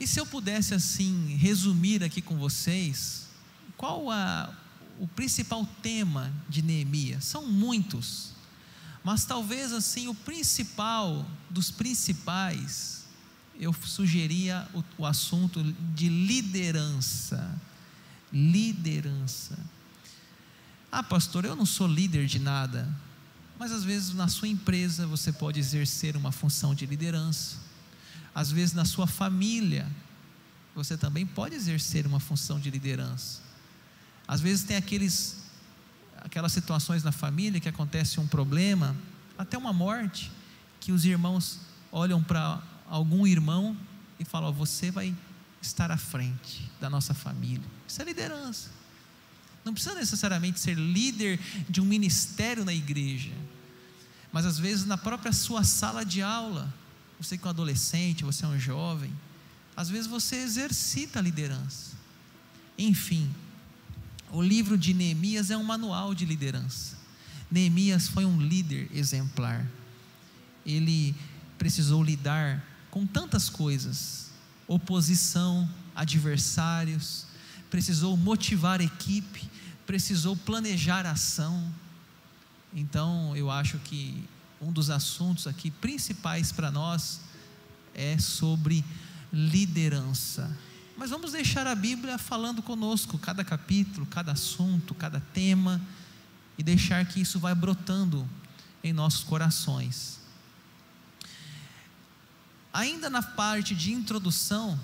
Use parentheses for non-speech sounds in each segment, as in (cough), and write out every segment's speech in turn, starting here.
E se eu pudesse assim resumir aqui com vocês, qual a, o principal tema de Neemias? São muitos, mas talvez assim o principal dos principais, eu sugeria o, o assunto de liderança. Liderança. Ah, pastor, eu não sou líder de nada. Mas às vezes na sua empresa você pode exercer uma função de liderança. Às vezes na sua família você também pode exercer uma função de liderança. Às vezes tem aqueles aquelas situações na família que acontece um problema, até uma morte, que os irmãos olham para algum irmão e falam: "Você vai estar à frente da nossa família". Isso é liderança. Não precisa necessariamente ser líder de um ministério na igreja, mas às vezes na própria sua sala de aula, você que é um adolescente, você é um jovem, às vezes você exercita a liderança. Enfim, o livro de Neemias é um manual de liderança. Neemias foi um líder exemplar. Ele precisou lidar com tantas coisas: oposição, adversários, precisou motivar a equipe, precisou planejar a ação. Então, eu acho que um dos assuntos aqui principais para nós é sobre liderança. Mas vamos deixar a Bíblia falando conosco, cada capítulo, cada assunto, cada tema, e deixar que isso vai brotando em nossos corações. Ainda na parte de introdução,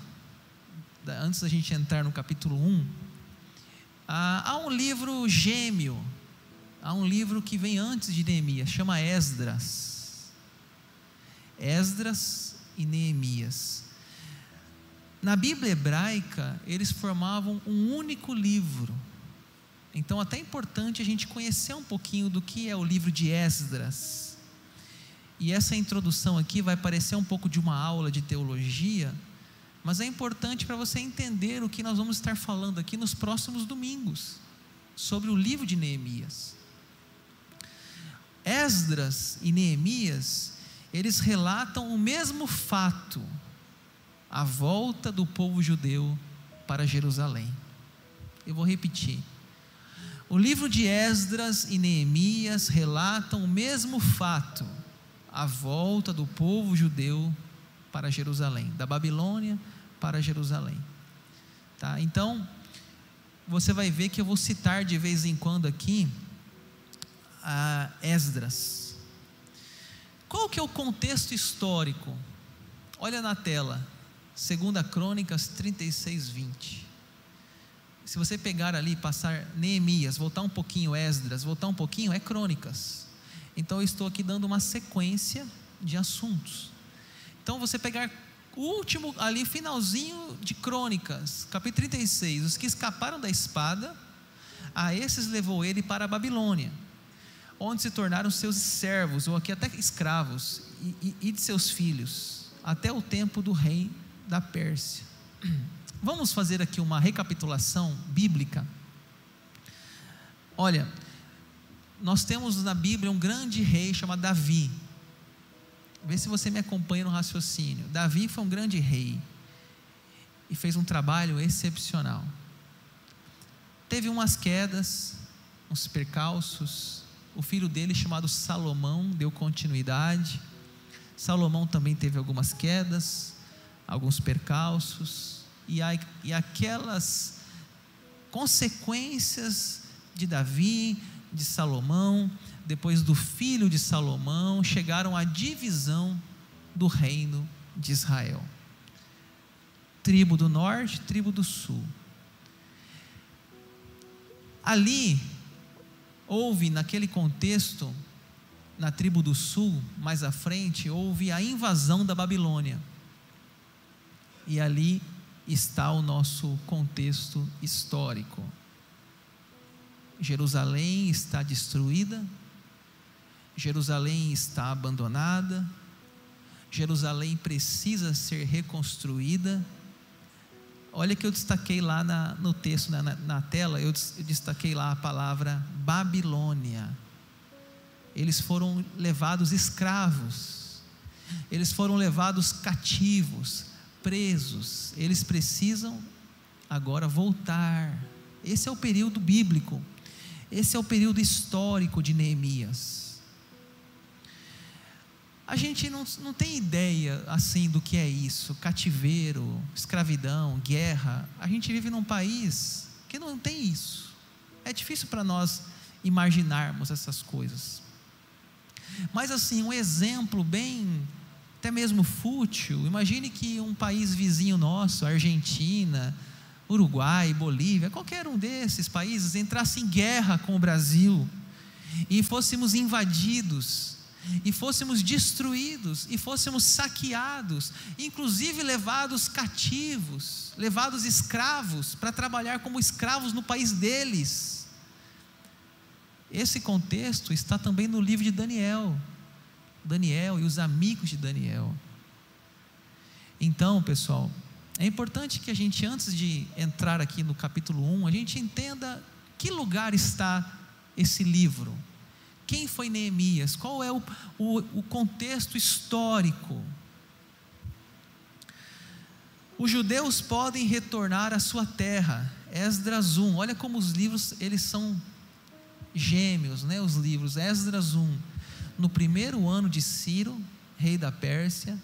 antes da gente entrar no capítulo 1, há um livro gêmeo, há um livro que vem antes de Neemias, chama Esdras. Esdras e Neemias. Na Bíblia hebraica, eles formavam um único livro. Então, até é importante a gente conhecer um pouquinho do que é o livro de Esdras. E essa introdução aqui vai parecer um pouco de uma aula de teologia, mas é importante para você entender o que nós vamos estar falando aqui nos próximos domingos, sobre o livro de Neemias. Esdras e Neemias, eles relatam o mesmo fato, a volta do povo judeu para Jerusalém. Eu vou repetir. O livro de Esdras e Neemias relatam o mesmo fato, a volta do povo judeu para Jerusalém, da Babilônia para Jerusalém. Tá? Então, você vai ver que eu vou citar de vez em quando aqui a Esdras. Qual que é o contexto histórico? Olha na tela. Segunda Crônicas 36, 20. Se você pegar ali passar Neemias, voltar um pouquinho Esdras, voltar um pouquinho, é Crônicas. Então eu estou aqui dando uma sequência de assuntos. Então você pegar o último ali, finalzinho de Crônicas, capítulo 36, os que escaparam da espada, a esses levou ele para a Babilônia, onde se tornaram seus servos, ou aqui até escravos, e, e, de seus filhos, até o tempo do rei da Pérsia. (clears throat) Vamos fazer aqui uma recapitulação bíblica. Olha, nós temos na Bíblia um grande rei chamado Davi. Vê se você me acompanha no raciocínio. Davi foi um grande rei e fez um trabalho excepcional. Teve umas quedas, uns percalços. O filho dele, chamado Salomão, deu continuidade. Salomão também teve algumas quedas alguns percalços, e, a, e aquelas consequências de Davi, de Salomão, depois do filho de Salomão, chegaram à divisão do reino de Israel. Tribo do norte, tribo do sul. Ali, houve naquele contexto, na tribo do sul, mais à frente, houve a invasão da Babilônia. E ali está o nosso contexto histórico. Jerusalém está destruída, Jerusalém está abandonada, Jerusalém precisa ser reconstruída. Olha que eu destaquei lá na, no texto, na, na tela, eu destaquei lá a palavra Babilônia. Eles foram levados escravos, eles foram levados cativos, presos, eles precisam agora voltar. Esse é o período bíblico, esse é o período histórico de Neemias. A gente não, não tem ideia assim do que é isso: cativeiro, escravidão, guerra. A gente vive num país que não tem isso. É difícil para nós imaginarmos essas coisas. Mas assim, um exemplo bem até mesmo fútil. Imagine que um país vizinho nosso, Argentina, Uruguai, Bolívia, qualquer um desses países entrasse em guerra com o Brasil e fôssemos invadidos, e fôssemos destruídos, e fôssemos saqueados, inclusive levados cativos, levados escravos para trabalhar como escravos no país deles. Esse contexto está também no livro de Daniel. Daniel e os amigos de Daniel. Então, pessoal, é importante que a gente, antes de entrar aqui no capítulo 1, a gente entenda que lugar está esse livro. Quem foi Neemias? Qual é o, o, o contexto histórico? Os judeus podem retornar à sua terra. Esdras 1. Olha como os livros, eles são gêmeos, né? Os livros. Esdras 1 no primeiro ano de Ciro, rei da Pérsia,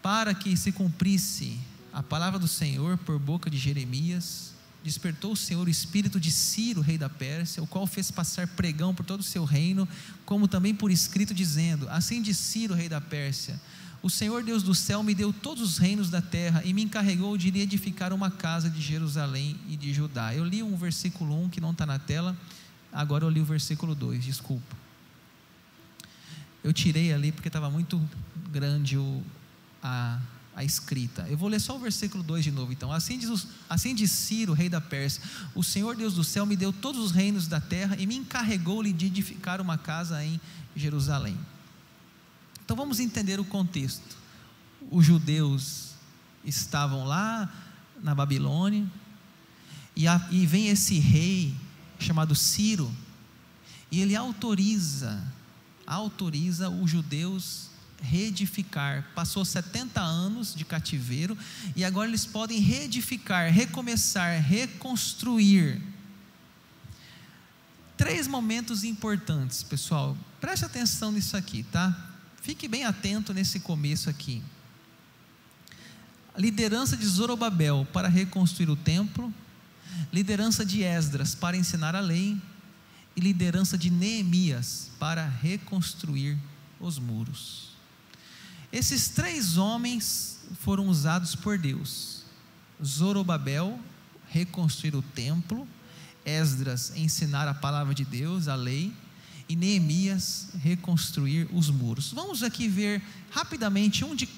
para que se cumprisse a palavra do Senhor por boca de Jeremias, despertou o Senhor o espírito de Ciro, rei da Pérsia, o qual fez passar pregão por todo o seu reino, como também por escrito, dizendo: Assim diz Ciro, rei da Pérsia: O Senhor Deus do céu me deu todos os reinos da terra e me encarregou de edificar uma casa de Jerusalém e de Judá. Eu li um versículo 1 que não está na tela, agora eu li o versículo 2, desculpa. Eu tirei ali porque estava muito grande o, a, a escrita. Eu vou ler só o versículo 2 de novo, então. Assim diz, assim diz Ciro, rei da Pérsia: O Senhor Deus do céu me deu todos os reinos da terra e me encarregou-lhe de edificar uma casa em Jerusalém. Então vamos entender o contexto. Os judeus estavam lá na Babilônia, e, a, e vem esse rei chamado Ciro, e ele autoriza autoriza os judeus reedificar. Passou 70 anos de cativeiro e agora eles podem reedificar, recomeçar, reconstruir. Três momentos importantes, pessoal. Preste atenção nisso aqui, tá? Fique bem atento nesse começo aqui. liderança de Zorobabel para reconstruir o templo, liderança de Esdras para ensinar a lei, e liderança de Neemias para reconstruir os muros. Esses três homens foram usados por Deus. Zorobabel, reconstruir o templo, Esdras, ensinar a palavra de Deus, a lei, e Neemias, reconstruir os muros. Vamos aqui ver rapidamente um, de,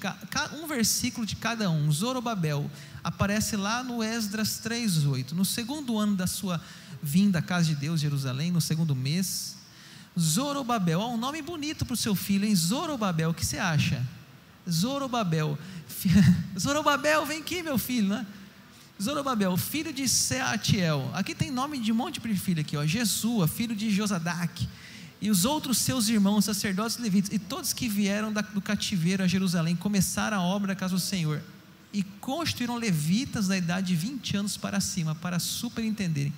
um versículo de cada um. Zorobabel aparece lá no Esdras 3,8. No segundo ano da sua vinda à casa de Deus, Jerusalém, no segundo mês. Zorobabel, ó, um nome bonito para o seu filho, hein? Zorobabel, o que você acha? Zorobabel, (laughs) Zorobabel, vem aqui, meu filho, né? Zorobabel, filho de Seatiel. Aqui tem nome de um monte de filho aqui, ó. Jesua, filho de Josadac. E os outros seus irmãos, sacerdotes levitas, e todos que vieram do cativeiro a Jerusalém, começaram a obra da casa do Senhor. E construíram levitas da idade de 20 anos para cima, para superintenderem.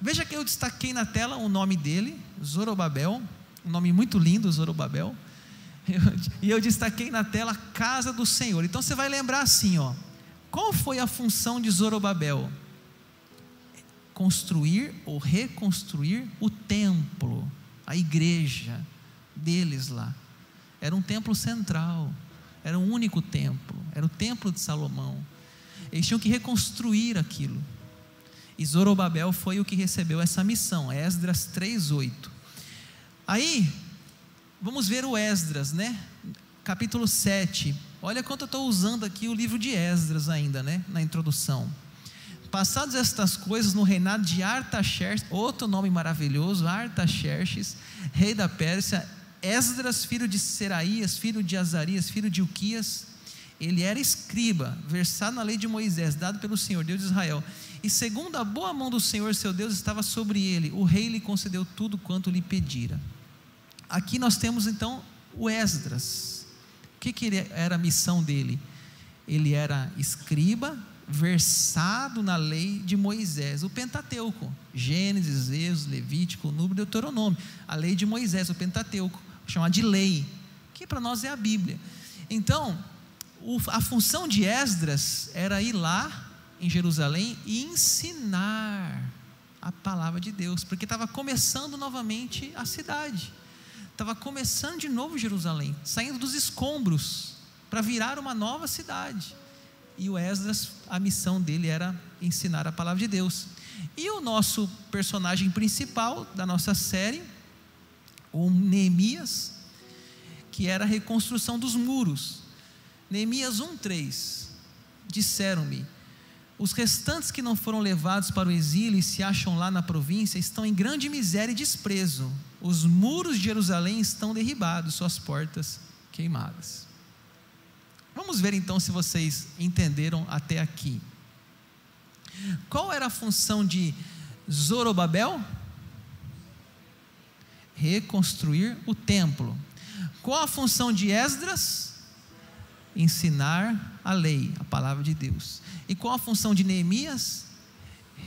Veja que eu destaquei na tela o nome dele, Zorobabel, um nome muito lindo, Zorobabel. (laughs) e eu destaquei na tela casa do Senhor. Então você vai lembrar assim, ó. Qual foi a função de Zorobabel? Construir ou reconstruir o templo, a igreja deles lá. Era um templo central, era um único templo, era o templo de Salomão. Eles tinham que reconstruir aquilo. E Zorobabel foi o que recebeu essa missão, Esdras 3:8. Aí, vamos ver o Esdras, né? Capítulo 7. Olha quanto eu estou usando aqui o livro de Esdras ainda, né? Na introdução. Passadas estas coisas no reinado de Artaxerxes, outro nome maravilhoso, Artaxerxes, rei da Pérsia, Esdras, filho de Seraías, filho de Azarias, filho de Uquias, ele era escriba, versado na lei de Moisés, dado pelo Senhor, Deus de Israel. E segundo a boa mão do Senhor, seu Deus, estava sobre ele, o rei lhe concedeu tudo quanto lhe pedira. Aqui nós temos então o Esdras. O que, que era a missão dele? ele era escriba, versado na lei de Moisés, o Pentateuco, Gênesis, Êxodo, Levítico, Número, Deuteronômio, a lei de Moisés, o Pentateuco, chamado de lei, que para nós é a Bíblia. Então, o, a função de Esdras era ir lá em Jerusalém e ensinar a palavra de Deus, porque estava começando novamente a cidade, estava começando de novo Jerusalém, saindo dos escombros para virar uma nova cidade e o Esdras, a missão dele era ensinar a palavra de Deus. E o nosso personagem principal da nossa série, o Neemias, que era a reconstrução dos muros. Neemias 1:3 Disseram-me: Os restantes que não foram levados para o exílio e se acham lá na província estão em grande miséria e desprezo. Os muros de Jerusalém estão derribados, suas portas queimadas. Vamos ver então se vocês entenderam até aqui. Qual era a função de Zorobabel? Reconstruir o templo. Qual a função de Esdras? Ensinar a lei, a palavra de Deus. E qual a função de Neemias?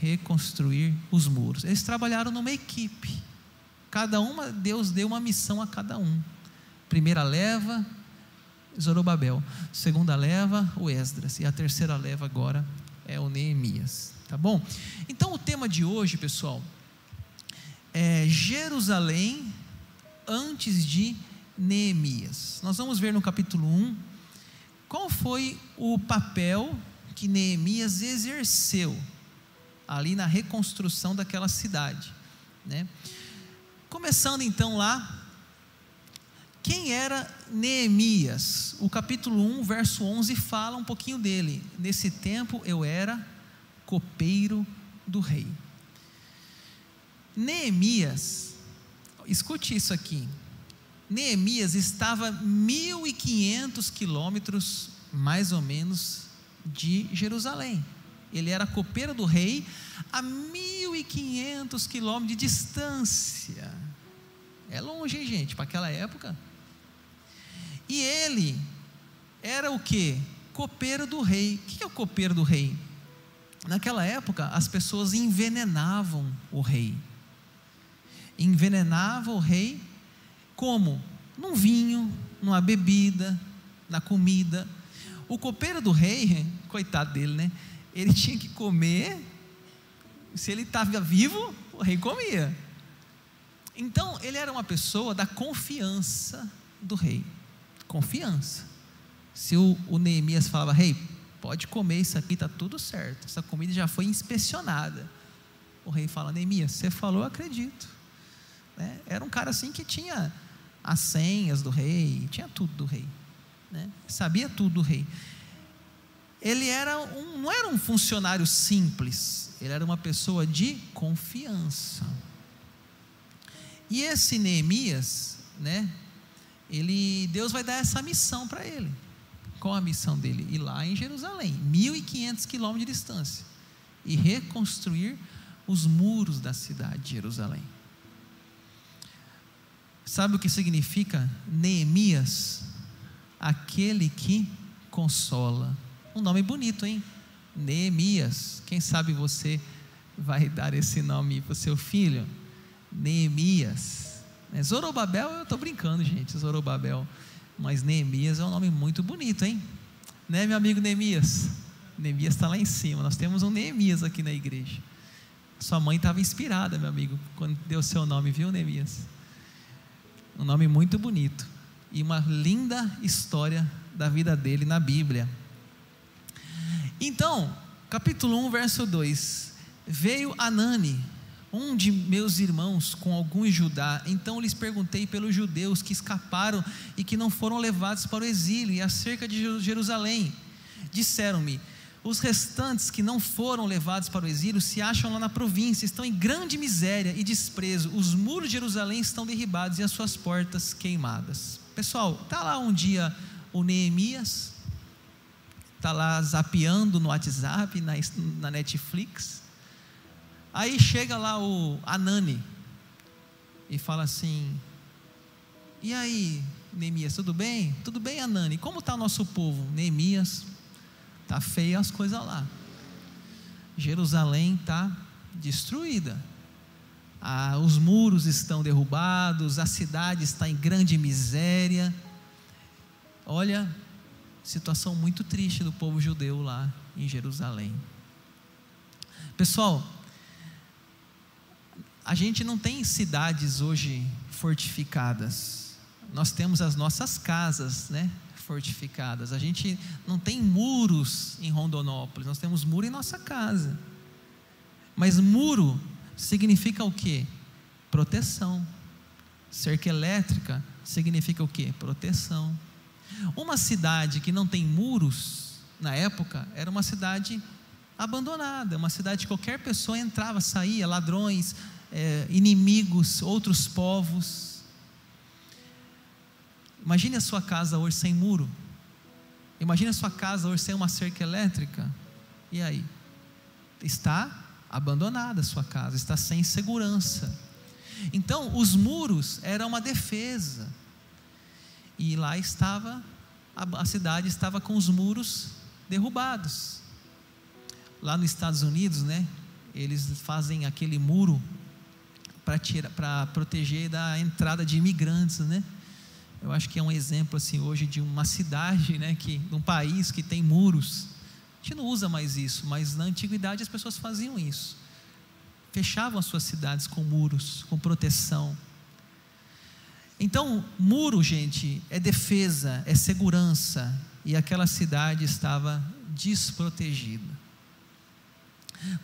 Reconstruir os muros. Eles trabalharam numa equipe. Cada uma, Deus deu uma missão a cada um. Primeira leva, Zorobabel. Segunda leva, o Esdras. E a terceira leva agora é o Neemias. Tá bom? Então o tema de hoje, pessoal, é Jerusalém antes de Neemias. Nós vamos ver no capítulo 1 qual foi o papel que Neemias exerceu ali na reconstrução daquela cidade, né? Começando então lá quem era Neemias? O capítulo 1, verso 11 fala um pouquinho dele. Nesse tempo eu era copeiro do rei. Neemias, escute isso aqui. Neemias estava 1.500 quilômetros, mais ou menos, de Jerusalém. Ele era copeiro do rei a 1.500 quilômetros de distância. É longe, hein, gente? Para aquela época. E ele era o que? Copeiro do rei. O que é o copeiro do rei? Naquela época, as pessoas envenenavam o rei. Envenenavam o rei como? Num vinho, numa bebida, na comida. O copeiro do rei, (laughs) coitado dele, né? Ele tinha que comer. Se ele estava vivo, o rei comia. Então, ele era uma pessoa da confiança do rei confiança. Se o, o Neemias falava, rei, hey, pode comer isso aqui, está tudo certo, essa comida já foi inspecionada. O rei fala, Neemias, você falou, acredito. Né? Era um cara assim que tinha as senhas do rei, tinha tudo do rei, né? sabia tudo do rei. Ele era um, não era um funcionário simples, ele era uma pessoa de confiança. E esse Neemias, né, ele, Deus vai dar essa missão para ele. Qual a missão dele? Ir lá em Jerusalém, 1.500 quilômetros de distância, e reconstruir os muros da cidade de Jerusalém. Sabe o que significa Neemias? Aquele que consola. Um nome bonito, hein? Neemias. Quem sabe você vai dar esse nome para o seu filho? Neemias é, Zorobabel, eu estou brincando, gente, Zorobabel. Mas Neemias é um nome muito bonito, hein? Né, meu amigo Neemias? Neemias está lá em cima. Nós temos um Neemias aqui na igreja. Sua mãe estava inspirada, meu amigo, quando deu seu nome, viu, Neemias? Um nome muito bonito. E uma linda história da vida dele na Bíblia. Então, capítulo 1, verso 2. Veio Anani, um de meus irmãos com alguns Judá. Então lhes perguntei pelos judeus que escaparam e que não foram levados para o exílio e acerca de Jerusalém. Disseram-me: os restantes que não foram levados para o exílio se acham lá na província, estão em grande miséria e desprezo. Os muros de Jerusalém estão derribados e as suas portas queimadas. Pessoal, tá lá um dia o Neemias, tá lá zapeando no WhatsApp, na, na Netflix Aí chega lá o Anani e fala assim: E aí, Neemias, tudo bem? Tudo bem, Anani? Como está o nosso povo? Neemias Tá feia as coisas lá. Jerusalém está destruída. Ah, os muros estão derrubados, a cidade está em grande miséria. Olha, situação muito triste do povo judeu lá em Jerusalém. Pessoal, a gente não tem cidades hoje fortificadas. Nós temos as nossas casas, né? Fortificadas. A gente não tem muros em Rondonópolis, nós temos muro em nossa casa. Mas muro significa o quê? Proteção. Cerca elétrica significa o quê? Proteção. Uma cidade que não tem muros, na época, era uma cidade abandonada, uma cidade que qualquer pessoa entrava, saía, ladrões, é, inimigos, outros povos. Imagine a sua casa hoje sem muro. Imagine a sua casa hoje sem uma cerca elétrica. E aí? Está abandonada a sua casa, está sem segurança. Então, os muros eram uma defesa. E lá estava, a, cidade estava com os muros derrubados. Lá nos Estados Unidos, né, eles fazem aquele muro para proteger da entrada de imigrantes, né? Eu acho que é um exemplo assim hoje de uma cidade, né, que de um país que tem muros. A gente não usa mais isso, mas na antiguidade as pessoas faziam isso. Fechavam as suas cidades com muros, com proteção. Então, muro, gente, é defesa, é segurança, e aquela cidade estava desprotegida.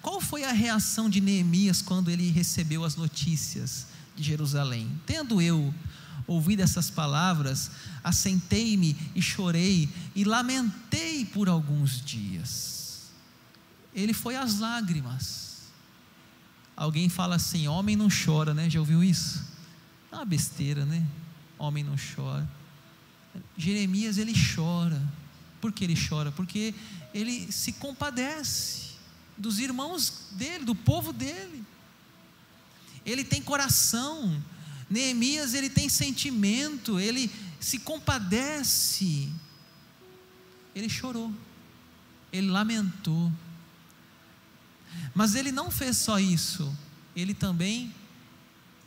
Qual foi a reação de Neemias quando ele recebeu as notícias de Jerusalém? Tendo eu ouvido essas palavras, assentei-me e chorei e lamentei por alguns dias. Ele foi às lágrimas. Alguém fala assim: homem não chora, né? Já ouviu isso? É uma besteira, né? Homem não chora. Jeremias ele chora. Por que ele chora? Porque ele se compadece dos irmãos dele, do povo dele. Ele tem coração. Neemias ele tem sentimento, ele se compadece. Ele chorou. Ele lamentou. Mas ele não fez só isso, ele também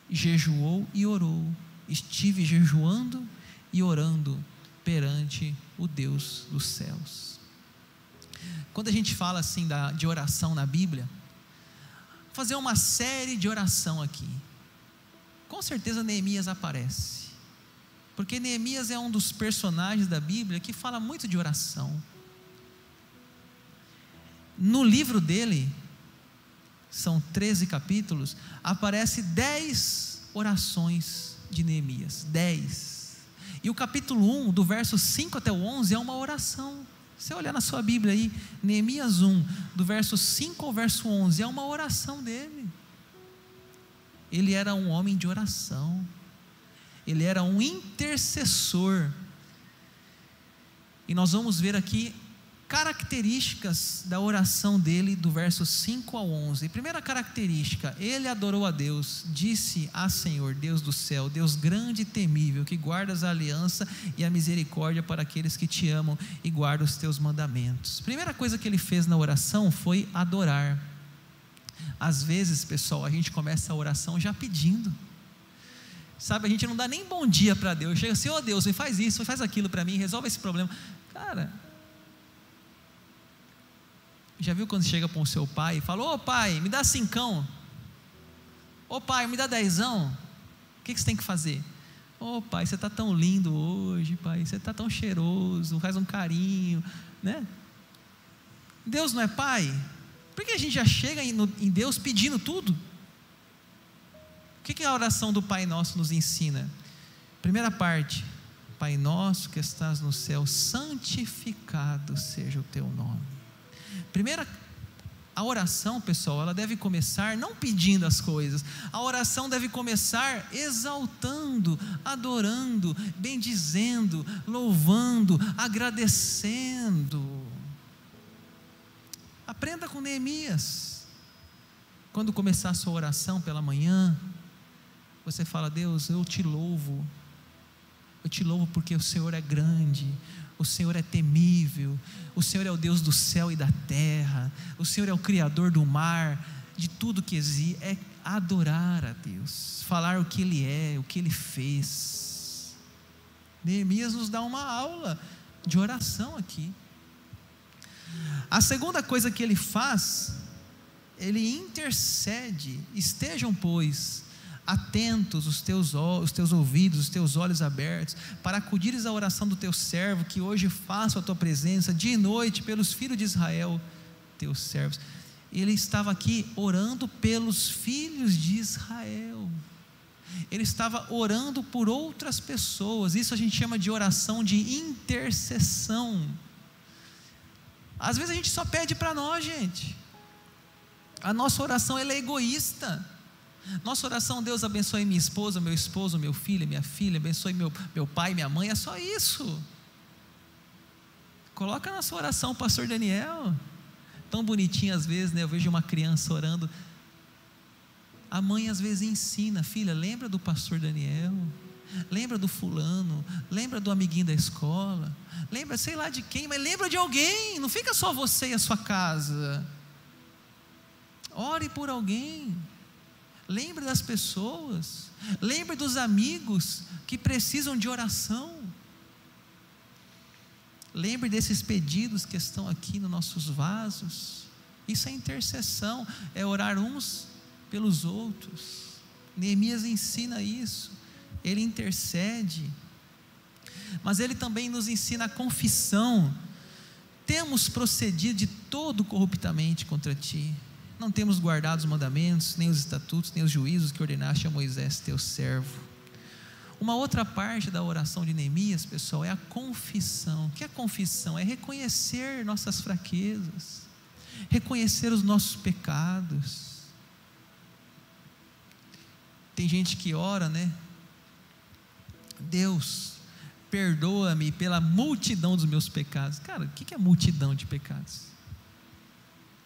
jejuou e orou. Estive jejuando e orando perante o Deus dos céus. Quando a gente fala assim da, de oração na Bíblia, fazer uma série de oração aqui. Com certeza Neemias aparece. Porque Neemias é um dos personagens da Bíblia que fala muito de oração. No livro dele, são 13 capítulos, aparece 10 orações de Neemias. 10. E o capítulo 1, do verso 5 até o 11, é uma oração. Você olhar na sua Bíblia aí, Neemias 1, do verso 5 ao verso 11, é uma oração dele. Ele era um homem de oração, ele era um intercessor. E nós vamos ver aqui características da oração dele, do verso 5 ao 11. Primeira característica, ele adorou a Deus, disse a Senhor, Deus do céu, Deus grande e temível, que guardas a aliança e a misericórdia para aqueles que te amam e guardam os teus mandamentos. Primeira coisa que ele fez na oração foi adorar. Às vezes, pessoal, a gente começa a oração já pedindo. Sabe, a gente não dá nem bom dia para Deus. Chega assim, ó oh, Deus, faz isso, faz aquilo para mim, resolve esse problema. Cara, já viu quando chega para o seu pai e fala: Ô pai, me dá cincão. Ô pai, me dá dezão. O que, que você tem que fazer? Ô pai, você está tão lindo hoje, pai. Você está tão cheiroso. Faz um carinho, né? Deus não é pai? Por que a gente já chega em Deus pedindo tudo? O que, que a oração do Pai Nosso nos ensina? Primeira parte: Pai Nosso que estás no céu, santificado seja o teu nome. Primeira, a oração, pessoal, ela deve começar não pedindo as coisas, a oração deve começar exaltando, adorando, bendizendo, louvando, agradecendo. Aprenda com Neemias. Quando começar a sua oração pela manhã, você fala: Deus, eu te louvo, eu te louvo porque o Senhor é grande, o Senhor é temível, o Senhor é o Deus do céu e da terra, o Senhor é o Criador do mar, de tudo que existe, é adorar a Deus, falar o que Ele é, o que Ele fez. Neemias nos dá uma aula de oração aqui. A segunda coisa que ele faz, ele intercede. Estejam, pois, atentos os teus, os teus ouvidos, os teus olhos abertos, para acudires à oração do teu servo, que hoje faço a tua presença, dia e noite, pelos filhos de Israel, teus servos. Ele estava aqui orando pelos filhos de Israel. Ele estava orando por outras pessoas. Isso a gente chama de oração de intercessão. Às vezes a gente só pede para nós, gente. A nossa oração é egoísta. Nossa oração, Deus abençoe minha esposa, meu esposo, meu filho, minha filha, abençoe meu, meu pai, minha mãe, é só isso. Coloca na sua oração, pastor Daniel. Tão bonitinho às vezes, né? Eu vejo uma criança orando. A mãe às vezes ensina, filha, lembra do pastor Daniel? Lembra do fulano? Lembra do amiguinho da escola? Lembra, sei lá de quem, mas lembra de alguém. Não fica só você e a sua casa. Ore por alguém. Lembre das pessoas. Lembre dos amigos que precisam de oração. Lembre desses pedidos que estão aqui nos nossos vasos. Isso é intercessão, é orar uns pelos outros. Neemias ensina isso. Ele intercede. Mas ele também nos ensina a confissão. Temos procedido de todo corruptamente contra ti não temos guardado os mandamentos, nem os estatutos, nem os juízos que ordenaste a Moisés, teu servo. Uma outra parte da oração de Neemias, pessoal, é a confissão. O que é confissão? É reconhecer nossas fraquezas, reconhecer os nossos pecados. Tem gente que ora, né? Deus, perdoa-me pela multidão dos meus pecados. Cara, o que é multidão de pecados?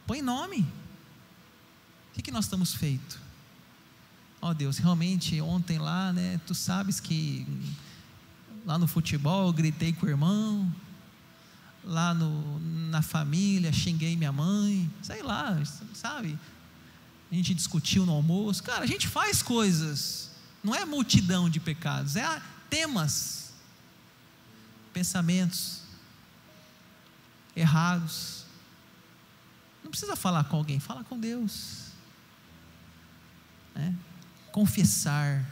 Põe nome que, que nós estamos feito? Ó oh, Deus, realmente ontem lá, né? Tu sabes que lá no futebol eu gritei com o irmão, lá no, na família xinguei minha mãe, sei lá, sabe? A gente discutiu no almoço. Cara, a gente faz coisas, não é multidão de pecados, é temas, pensamentos errados. Não precisa falar com alguém, fala com Deus né? confessar,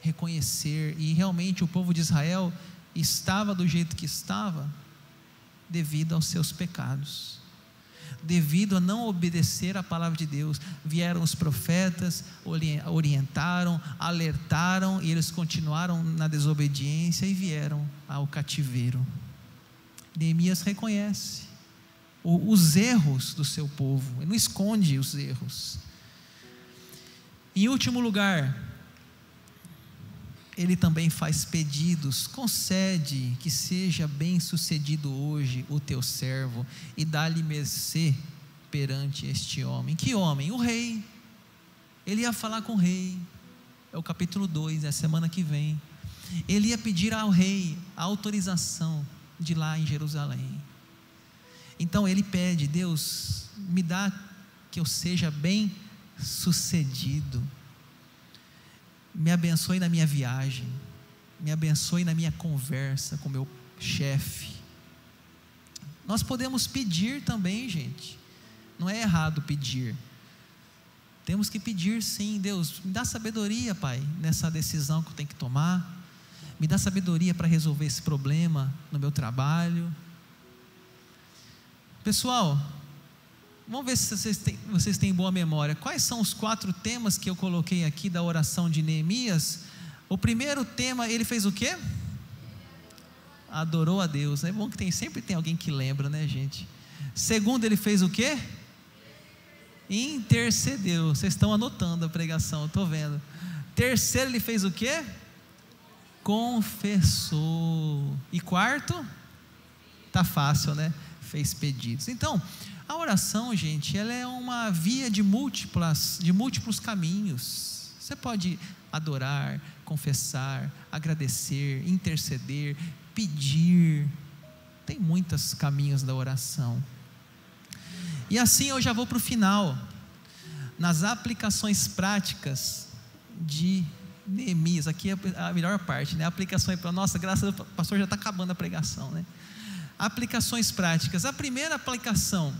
reconhecer, e realmente o povo de Israel estava do jeito que estava devido aos seus pecados. Devido a não obedecer à palavra de Deus, vieram os profetas, orientaram, alertaram e eles continuaram na desobediência e vieram ao cativeiro. Neemias reconhece os erros do seu povo, ele não esconde os erros, em último lugar, ele também faz pedidos, concede que seja bem sucedido hoje o teu servo e dá-lhe mercê perante este homem. Que homem? O rei. Ele ia falar com o rei. É o capítulo 2, é a semana que vem. Ele ia pedir ao rei a autorização de lá em Jerusalém. Então ele pede: Deus, me dá que eu seja bem sucedido. Me abençoe na minha viagem, me abençoe na minha conversa com meu chefe. Nós podemos pedir também, gente. Não é errado pedir. Temos que pedir sim, Deus, me dá sabedoria, Pai, nessa decisão que eu tenho que tomar. Me dá sabedoria para resolver esse problema no meu trabalho. Pessoal, Vamos ver se vocês têm, vocês têm boa memória. Quais são os quatro temas que eu coloquei aqui da oração de Neemias? O primeiro tema, ele fez o quê? Adorou a Deus. É bom que tem, sempre tem alguém que lembra, né, gente? Segundo, ele fez o quê? Intercedeu. Vocês estão anotando a pregação, estou vendo. Terceiro, ele fez o quê? Confessou. E quarto? Tá fácil, né? Fez pedidos. Então, a oração, gente, ela é uma via de múltiplas, de múltiplos caminhos. Você pode adorar, confessar, agradecer, interceder, pedir. Tem muitos caminhos da oração. E assim eu já vou para o final, nas aplicações práticas de Neemias. Aqui é a melhor parte, né? Aplicações para nossa, graças a Deus, o pastor já está acabando a pregação, né? Aplicações práticas. A primeira aplicação,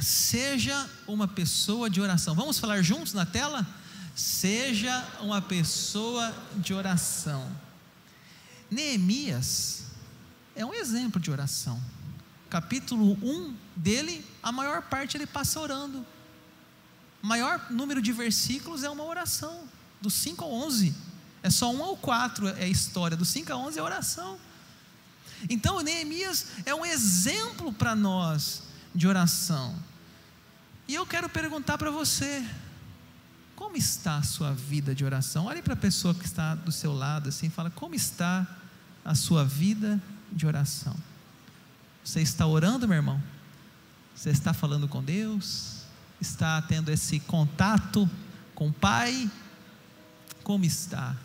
seja uma pessoa de oração. Vamos falar juntos na tela? Seja uma pessoa de oração. Neemias é um exemplo de oração. Capítulo 1 dele, a maior parte ele passa orando. O maior número de versículos é uma oração, do 5 ao 11. É só 1 ao 4 é história, do 5 a 11 é oração. Então, Neemias é um exemplo para nós de oração. E eu quero perguntar para você: como está a sua vida de oração? Olhe para a pessoa que está do seu lado assim, fala: como está a sua vida de oração. Você está orando, meu irmão? Você está falando com Deus? Está tendo esse contato com o Pai? Como está?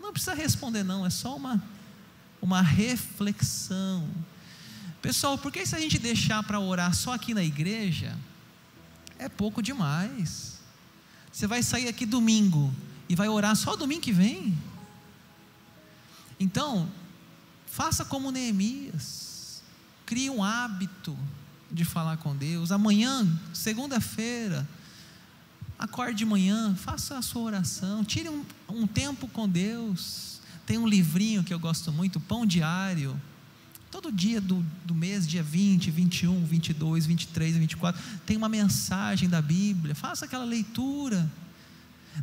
Não precisa responder, não, é só uma, uma reflexão. Pessoal, por que se a gente deixar para orar só aqui na igreja, é pouco demais. Você vai sair aqui domingo e vai orar só domingo que vem. Então, Faça como Neemias. Crie um hábito de falar com Deus. Amanhã, segunda-feira, acorde de manhã, faça a sua oração. Tire um, um tempo com Deus. Tem um livrinho que eu gosto muito, Pão Diário. Todo dia do, do mês, dia 20, 21, 22, 23, 24, tem uma mensagem da Bíblia. Faça aquela leitura.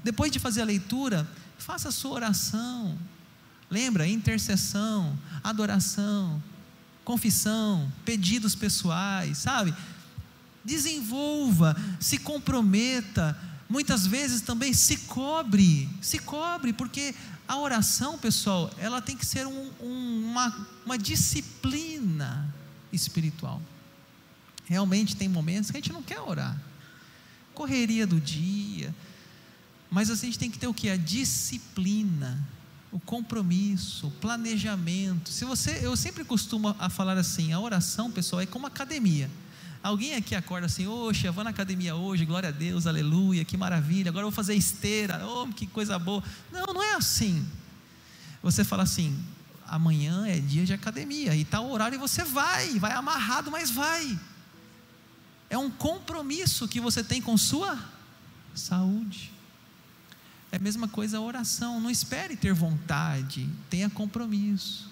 Depois de fazer a leitura, faça a sua oração. Lembra? Intercessão, adoração, confissão, pedidos pessoais, sabe? Desenvolva, se comprometa, muitas vezes também se cobre, se cobre, porque a oração, pessoal, ela tem que ser um, um, uma, uma disciplina espiritual. Realmente tem momentos que a gente não quer orar, correria do dia, mas a gente tem que ter o que? A disciplina o compromisso, o planejamento. Se você, eu sempre costumo a falar assim, a oração, pessoal, é como academia. Alguém aqui acorda assim, oxe, eu vou na academia hoje, glória a Deus, aleluia, que maravilha, agora eu vou fazer esteira, oh, que coisa boa. Não, não é assim. Você fala assim, amanhã é dia de academia, e está o horário e você vai, vai amarrado, mas vai. É um compromisso que você tem com sua saúde. É a mesma coisa a oração. Não espere ter vontade, tenha compromisso.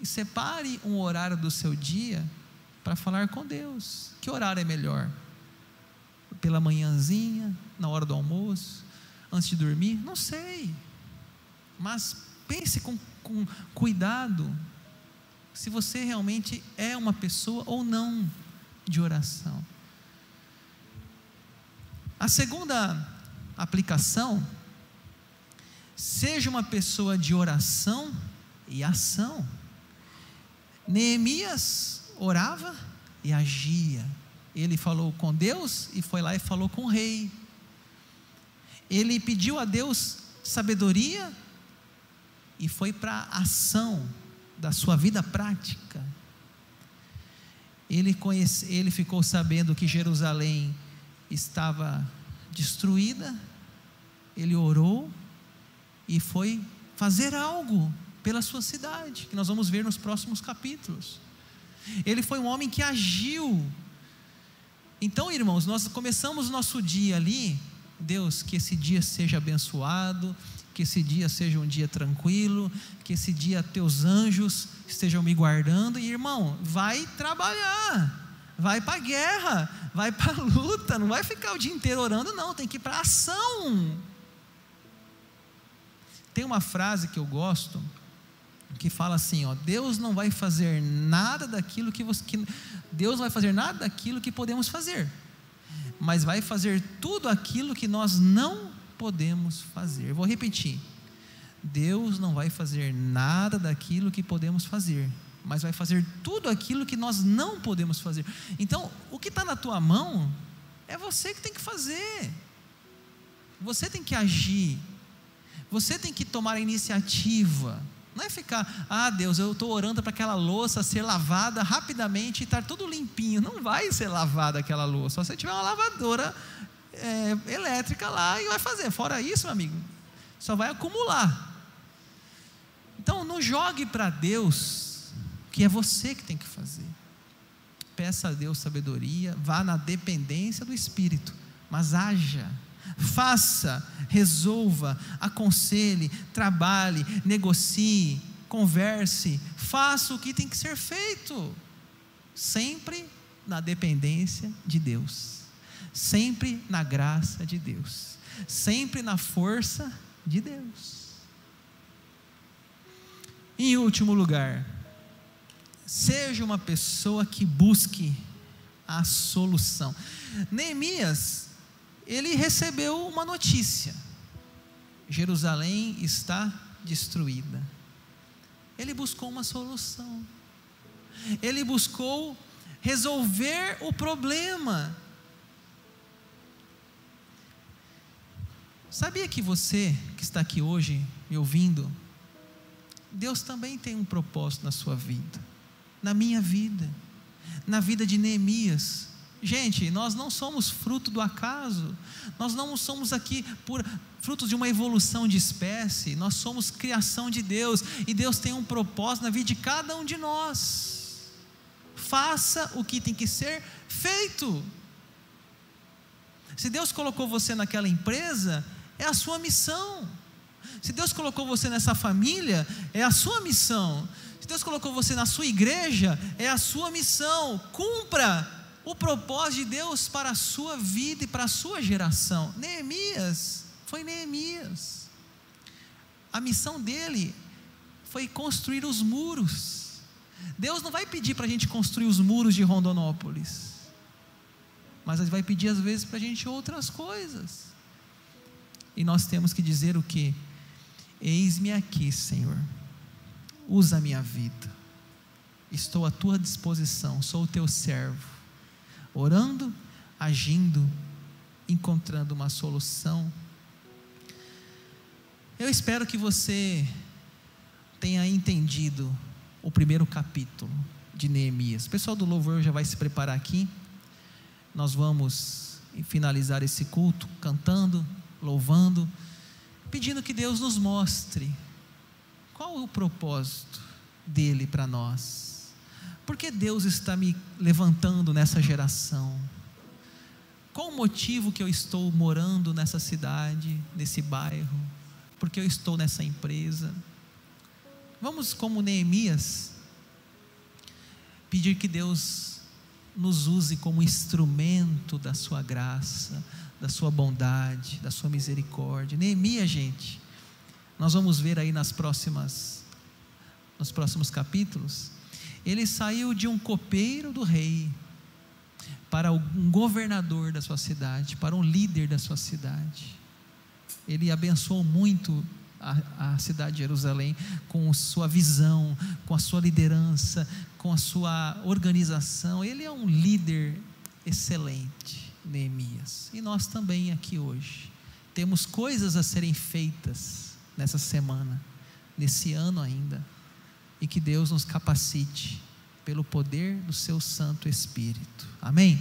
E separe um horário do seu dia para falar com Deus. Que horário é melhor? Pela manhãzinha, na hora do almoço, antes de dormir? Não sei. Mas pense com, com cuidado se você realmente é uma pessoa ou não de oração. A segunda aplicação Seja uma pessoa de oração e ação. Neemias orava e agia. Ele falou com Deus e foi lá e falou com o rei. Ele pediu a Deus sabedoria e foi para a ação da sua vida prática. Ele, conhece, ele ficou sabendo que Jerusalém estava destruída, ele orou e foi fazer algo pela sua cidade, que nós vamos ver nos próximos capítulos. Ele foi um homem que agiu. Então, irmãos, nós começamos o nosso dia ali, Deus, que esse dia seja abençoado, que esse dia seja um dia tranquilo, que esse dia teus anjos estejam me guardando, e irmão, vai trabalhar. Vai para a guerra, vai para a (laughs) luta, não vai ficar o dia inteiro orando, não, tem que ir para ação. Tem uma frase que eu gosto que fala assim, ó, Deus não vai fazer nada daquilo que você, que, Deus vai fazer nada daquilo que podemos fazer, mas vai fazer tudo aquilo que nós não podemos fazer. vou repetir. Deus não vai fazer nada daquilo que podemos fazer, mas vai fazer tudo aquilo que nós não podemos fazer. Então, o que está na tua mão é você que tem que fazer. Você tem que agir. Você tem que tomar a iniciativa. Não é ficar, ah Deus, eu estou orando para aquela louça ser lavada rapidamente e estar tudo limpinho. Não vai ser lavada aquela louça. Só se tiver uma lavadora é, elétrica lá e vai fazer. Fora isso, meu amigo, só vai acumular. Então não jogue para Deus, que é você que tem que fazer. Peça a Deus sabedoria, vá na dependência do Espírito, mas haja faça, resolva, aconselhe, trabalhe, negocie, converse, faça o que tem que ser feito, sempre na dependência de Deus, sempre na graça de Deus, sempre na força de Deus. Em último lugar, seja uma pessoa que busque a solução. Neemias ele recebeu uma notícia: Jerusalém está destruída. Ele buscou uma solução. Ele buscou resolver o problema. Sabia que você que está aqui hoje me ouvindo, Deus também tem um propósito na sua vida, na minha vida, na vida de Neemias. Gente, nós não somos fruto do acaso, nós não somos aqui por frutos de uma evolução de espécie, nós somos criação de Deus e Deus tem um propósito na vida de cada um de nós. Faça o que tem que ser feito. Se Deus colocou você naquela empresa, é a sua missão. Se Deus colocou você nessa família, é a sua missão. Se Deus colocou você na sua igreja, é a sua missão. Cumpra o propósito de Deus para a sua vida e para a sua geração. Neemias, foi Neemias. A missão dele foi construir os muros. Deus não vai pedir para a gente construir os muros de Rondonópolis, mas Ele vai pedir às vezes para a gente outras coisas. E nós temos que dizer o que? Eis-me aqui, Senhor, usa a minha vida, estou à tua disposição, sou o teu servo orando, agindo, encontrando uma solução. Eu espero que você tenha entendido o primeiro capítulo de Neemias. O pessoal do louvor já vai se preparar aqui. Nós vamos finalizar esse culto cantando, louvando, pedindo que Deus nos mostre qual o propósito dele para nós por que Deus está me levantando nessa geração? Qual o motivo que eu estou morando nessa cidade, nesse bairro? Porque eu estou nessa empresa? Vamos, como Neemias, pedir que Deus nos use como instrumento da sua graça, da sua bondade, da sua misericórdia. Neemias, gente, nós vamos ver aí nas próximas, nos próximos capítulos ele saiu de um copeiro do rei para um governador da sua cidade, para um líder da sua cidade. Ele abençoou muito a, a, cidade de Jerusalém com sua visão, com a sua liderança, com a sua organização. Ele é um líder excelente, Neemias. E nós também aqui hoje temos coisas a serem feitas nessa semana, nesse ano ainda e que Deus nos capacite pelo poder do seu Santo Espírito. Amém?